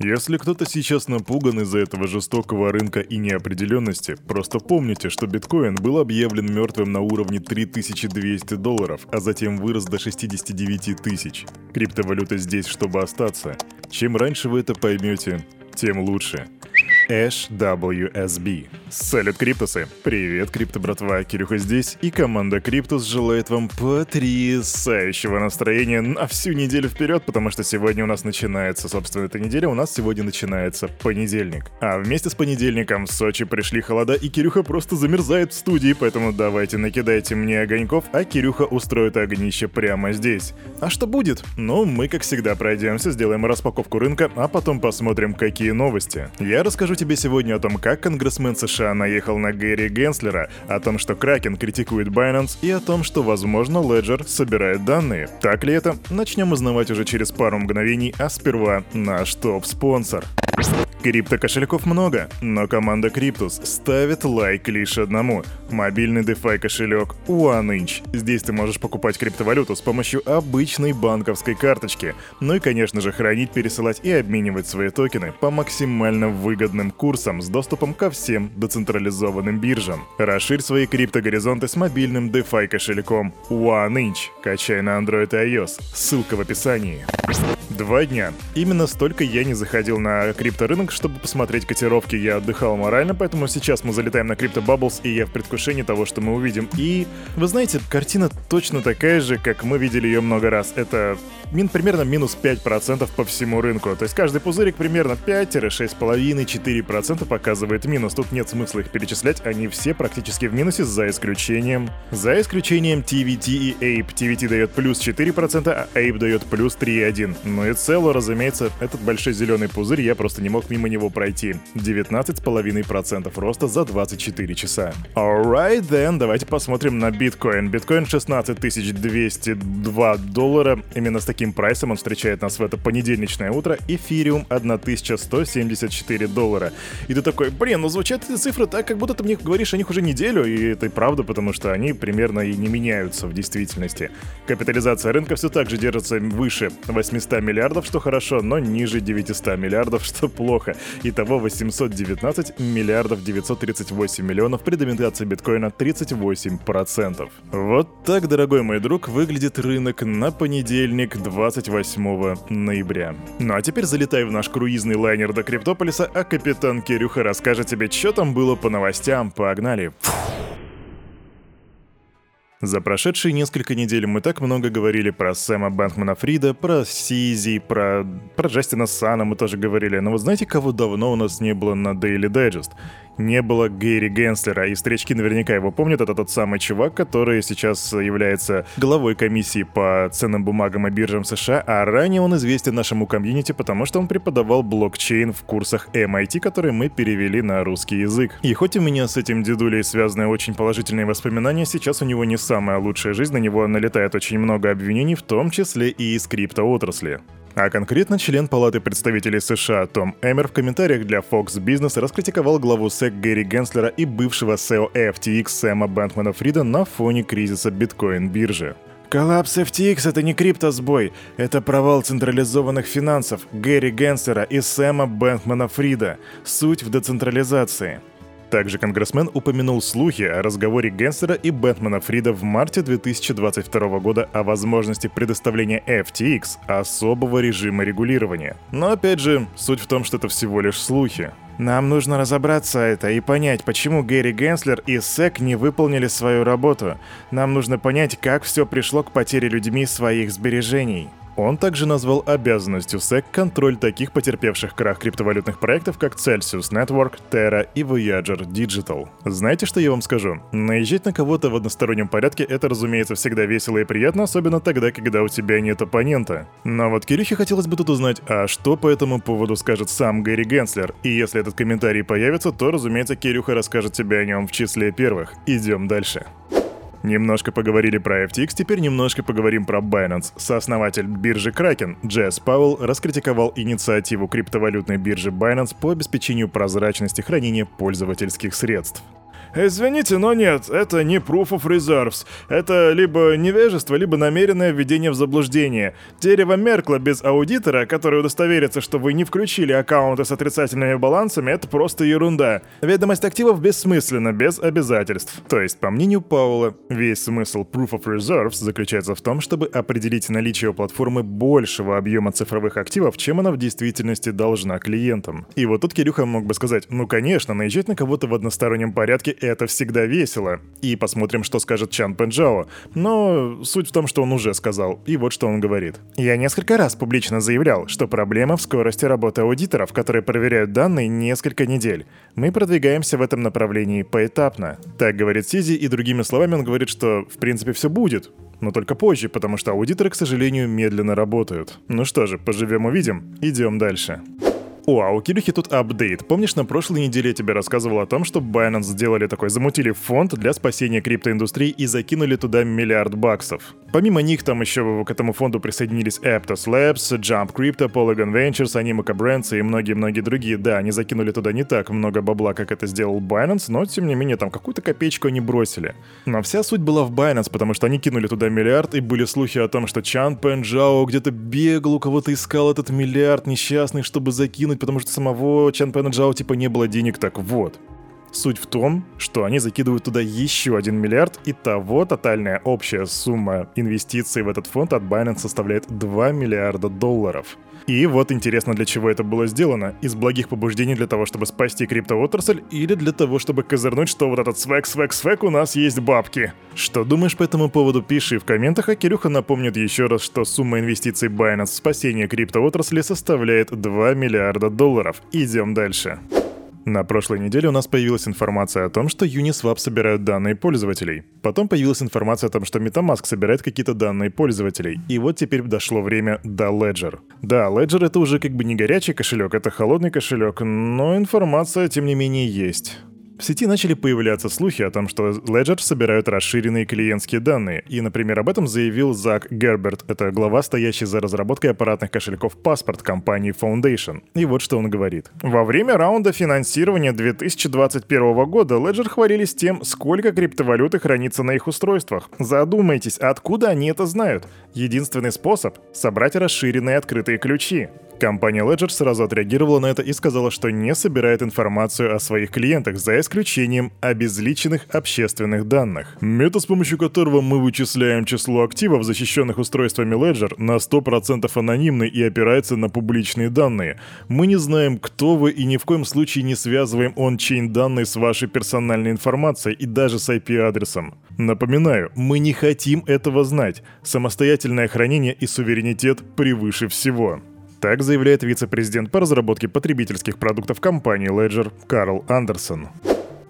Если кто-то сейчас напуган из-за этого жестокого рынка и неопределенности, просто помните, что биткоин был объявлен мертвым на уровне 3200 долларов, а затем вырос до 69 тысяч. Криптовалюта здесь, чтобы остаться. Чем раньше вы это поймете, тем лучше. HWSB. Салют, Криптусы! Привет, Крипто братва, Кирюха здесь, и команда Криптус желает вам потрясающего настроения на всю неделю вперед, потому что сегодня у нас начинается, собственно, эта неделя, у нас сегодня начинается понедельник. А вместе с понедельником в Сочи пришли холода, и Кирюха просто замерзает в студии, поэтому давайте накидайте мне огоньков, а Кирюха устроит огнище прямо здесь. А что будет? Ну, мы, как всегда, пройдемся, сделаем распаковку рынка, а потом посмотрим, какие новости. Я расскажу тебе сегодня о том, как конгрессмен США наехал на Гэри Генслера, о том, что Кракен критикует Binance и о том, что, возможно, Ledger собирает данные. Так ли это? Начнем узнавать уже через пару мгновений, а сперва наш топ-спонсор. Крипто-кошельков много, но команда Криптус ставит лайк лишь одному. Мобильный DeFi кошелек OneInch. Здесь ты можешь покупать криптовалюту с помощью обычной банковской карточки. Ну и, конечно же, хранить, пересылать и обменивать свои токены по максимально выгодным курсам с доступом ко всем децентрализованным биржам. Расширь свои криптогоризонты с мобильным DeFi кошельком OneInch. Качай на Android и iOS. Ссылка в описании. Два дня. Именно столько я не заходил на крипторынок, чтобы посмотреть котировки. Я отдыхал морально, поэтому сейчас мы залетаем на Crypto Bubbles, и я в предвкушении того, что мы увидим. И, вы знаете, картина точно такая же, как мы видели ее много раз. Это мин, примерно минус 5% по всему рынку. То есть каждый пузырик примерно 5-6,5-4% показывает минус. Тут нет смысла их перечислять, они все практически в минусе, за исключением... За исключением TVT и Ape. TVT дает плюс 4%, а Ape дает плюс 3,1%. Ну и цело, разумеется, этот большой зеленый пузырь, я просто не мог мимо него пройти. 19,5% роста за 24 часа. Alright then, давайте посмотрим на биткоин. Биткоин 16 202 доллара. Именно с таким прайсом он встречает нас в это понедельничное утро. Эфириум 1174 доллара. И ты такой, блин, ну звучат эти цифры так, как будто ты мне говоришь о них уже неделю, и это и правда, потому что они примерно и не меняются в действительности. Капитализация рынка все так же держится выше 800 миллиардов, что хорошо, но ниже 900 миллиардов, что плохо. Итого 819 миллиардов 938 миллионов при доминации биткоина 38%. Вот так, дорогой мой друг, выглядит рынок на понедельник 28 ноября. Ну а теперь залетай в наш круизный лайнер до Криптополиса, а капитан Кирюха расскажет тебе, что там было по новостям. Погнали! За прошедшие несколько недель мы так много говорили про Сэма Бэнкмана Фрида, про Сизи, про, про Джастина Сана мы тоже говорили, но вы знаете, кого давно у нас не было на Daily Digest? Не было Гэри Генслера. И встречки наверняка его помнят. Это тот самый чувак, который сейчас является главой комиссии по ценным бумагам и биржам США, а ранее он известен нашему комьюнити, потому что он преподавал блокчейн в курсах MIT, которые мы перевели на русский язык. И хоть у меня с этим дедулей связаны очень положительные воспоминания, сейчас у него не самая лучшая жизнь, на него налетает очень много обвинений, в том числе и из криптоотрасли. А конкретно член Палаты представителей США Том Эмер в комментариях для Fox Business раскритиковал главу SEC Гэри Генслера и бывшего SEO FTX Сэма Бэнкмана Фрида на фоне кризиса биткоин-биржи. Коллапс FTX — это не криптосбой, это провал централизованных финансов Гэри Генслера и Сэма Бэнкмана Фрида. Суть в децентрализации. Также конгрессмен упомянул слухи о разговоре Генсера и Бэтмена Фрида в марте 2022 года о возможности предоставления FTX особого режима регулирования. Но опять же, суть в том, что это всего лишь слухи. Нам нужно разобраться это и понять, почему Гэри Генслер и SEC не выполнили свою работу. Нам нужно понять, как все пришло к потере людьми своих сбережений. Он также назвал обязанностью SEC контроль таких потерпевших крах криптовалютных проектов, как Celsius Network, Terra и Voyager Digital. Знаете, что я вам скажу? Наезжать на кого-то в одностороннем порядке — это, разумеется, всегда весело и приятно, особенно тогда, когда у тебя нет оппонента. Но вот Кирюхе хотелось бы тут узнать, а что по этому поводу скажет сам Гэри Генслер? И если этот комментарий появится, то, разумеется, Кирюха расскажет тебе о нем в числе первых. Идем дальше. Немножко поговорили про FTX, теперь немножко поговорим про Binance. Сооснователь биржи Kraken Джесс Пауэлл раскритиковал инициативу криптовалютной биржи Binance по обеспечению прозрачности хранения пользовательских средств. Извините, но нет, это не proof of reserves. Это либо невежество, либо намеренное введение в заблуждение. Дерево Меркла без аудитора, который удостоверится, что вы не включили аккаунты с отрицательными балансами, это просто ерунда. Ведомость активов бессмысленна, без обязательств. То есть, по мнению Паула, весь смысл proof of reserves заключается в том, чтобы определить наличие у платформы большего объема цифровых активов, чем она в действительности должна клиентам. И вот тут Кирюха мог бы сказать, ну конечно, наезжать на кого-то в одностороннем порядке это всегда весело. И посмотрим, что скажет Чан Пенджао. Но суть в том, что он уже сказал. И вот что он говорит. Я несколько раз публично заявлял, что проблема в скорости работы аудиторов, которые проверяют данные несколько недель. Мы продвигаемся в этом направлении поэтапно. Так говорит Сизи, и другими словами он говорит, что в принципе все будет. Но только позже, потому что аудиторы, к сожалению, медленно работают. Ну что же, поживем увидим. Идем дальше. О, а у Кирюхи тут апдейт. Помнишь, на прошлой неделе я тебе рассказывал о том, что Binance сделали такой, замутили фонд для спасения криптоиндустрии и закинули туда миллиард баксов. Помимо них там еще к этому фонду присоединились Aptos Labs, Jump Crypto, Polygon Ventures, Animoca Brands и многие-многие другие. Да, они закинули туда не так много бабла, как это сделал Binance, но тем не менее там какую-то копеечку они бросили. Но вся суть была в Binance, потому что они кинули туда миллиард, и были слухи о том, что Чан Пенджао где-то бегал, у кого-то искал этот миллиард несчастный, чтобы закинуть делать, потому что самого Чан Пэна Джао типа не было денег, так вот. Суть в том, что они закидывают туда еще один миллиард, и того тотальная общая сумма инвестиций в этот фонд от Binance составляет 2 миллиарда долларов. И вот интересно, для чего это было сделано. Из благих побуждений для того, чтобы спасти криптоотрасль, или для того, чтобы козырнуть, что вот этот свек, свек, свек, у нас есть бабки. Что думаешь по этому поводу, пиши в комментах, а Кирюха напомнит еще раз, что сумма инвестиций Binance в спасение криптоотрасли составляет 2 миллиарда долларов. Идем дальше. На прошлой неделе у нас появилась информация о том, что Uniswap собирают данные пользователей. Потом появилась информация о том, что MetaMask собирает какие-то данные пользователей. И вот теперь дошло время до Ledger. Да, Ledger это уже как бы не горячий кошелек, это холодный кошелек, но информация тем не менее есть. В сети начали появляться слухи о том, что Ledger собирают расширенные клиентские данные, и, например, об этом заявил Зак Герберт, это глава, стоящий за разработкой аппаратных кошельков паспорт компании Foundation. И вот что он говорит. Во время раунда финансирования 2021 года Ledger хвалились тем, сколько криптовалюты хранится на их устройствах. Задумайтесь, откуда они это знают? Единственный способ — собрать расширенные открытые ключи. Компания Ledger сразу отреагировала на это и сказала, что не собирает информацию о своих клиентах, за исключением обезличенных общественных данных. Метод, с помощью которого мы вычисляем число активов, защищенных устройствами Ledger, на 100% анонимный и опирается на публичные данные. Мы не знаем, кто вы и ни в коем случае не связываем он-чейн данные с вашей персональной информацией и даже с IP-адресом. Напоминаю, мы не хотим этого знать. Самостоятельное хранение и суверенитет превыше всего. Так заявляет вице-президент по разработке потребительских продуктов компании Ledger Карл Андерсон.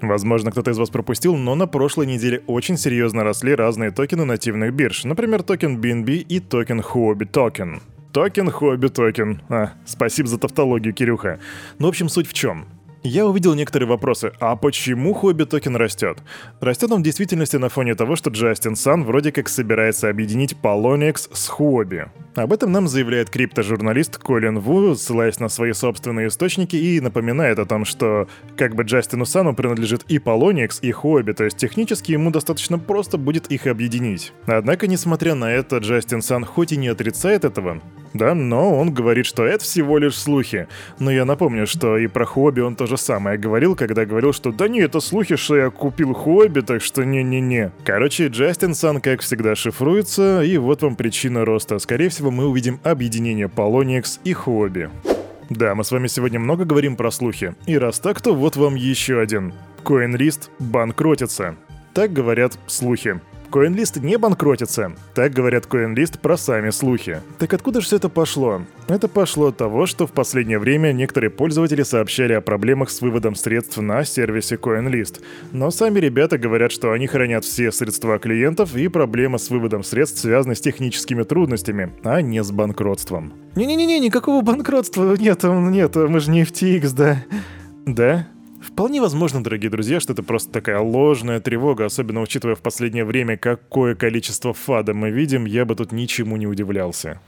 Возможно, кто-то из вас пропустил, но на прошлой неделе очень серьезно росли разные токены нативных бирж, например, токен BNB и токен Huobi Token. Токен Huobi Token. А, спасибо за тавтологию, Кирюха. Ну, в общем, суть в чем? Я увидел некоторые вопросы. А почему Huobi Token растет? Растет он в действительности на фоне того, что Джастин Сан вроде как собирается объединить Poloniex с Huobi. Об этом нам заявляет криптожурналист Колин Ву, ссылаясь на свои собственные источники и напоминает о том, что как бы Джастину Сану принадлежит и Polonix, и хобби, то есть технически ему достаточно просто будет их объединить. Однако, несмотря на это, Джастин Сан хоть и не отрицает этого, да, но он говорит, что это всего лишь слухи. Но я напомню, что и про хобби он тоже самое говорил, когда говорил, что да не, это слухи, что я купил хобби, так что не-не-не. Короче, Джастин Сан, как всегда, шифруется, и вот вам причина роста. Скорее всего, мы увидим объединение Polonix и хобби. Да, мы с вами сегодня много говорим про слухи. И раз так, то вот вам еще один. CoinList банкротится. Так говорят слухи. CoinList не банкротится. Так говорят CoinList про сами слухи. Так откуда же все это пошло? Это пошло от того, что в последнее время некоторые пользователи сообщали о проблемах с выводом средств на сервисе CoinList. Но сами ребята говорят, что они хранят все средства клиентов и проблема с выводом средств связана с техническими трудностями, а не с банкротством. Не-не-не, никакого банкротства нет, нет, мы же не FTX, да. Да? Вполне возможно, дорогие друзья, что это просто такая ложная тревога, особенно учитывая в последнее время, какое количество FUD а мы видим, я бы тут ничему не удивлялся.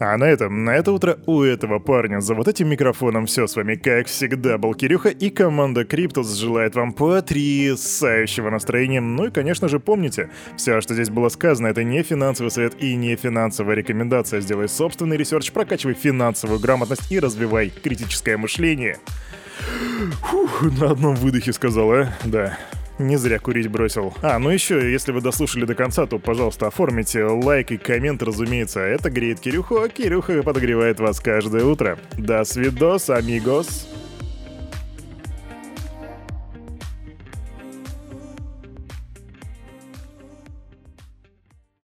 А на этом, на это утро у этого парня за вот этим микрофоном все с вами, как всегда, был Кирюха и команда Криптус желает вам потрясающего настроения. Ну и, конечно же, помните, все, что здесь было сказано, это не финансовый совет и не финансовая рекомендация. Сделай собственный research, прокачивай финансовую грамотность и развивай критическое мышление. Фух, на одном выдохе сказал, а? Да. Не зря курить бросил. А, ну еще, если вы дослушали до конца, то, пожалуйста, оформите лайк и коммент, разумеется. Это греет Кирюху, а Кирюха подогревает вас каждое утро. До свидос, амигос.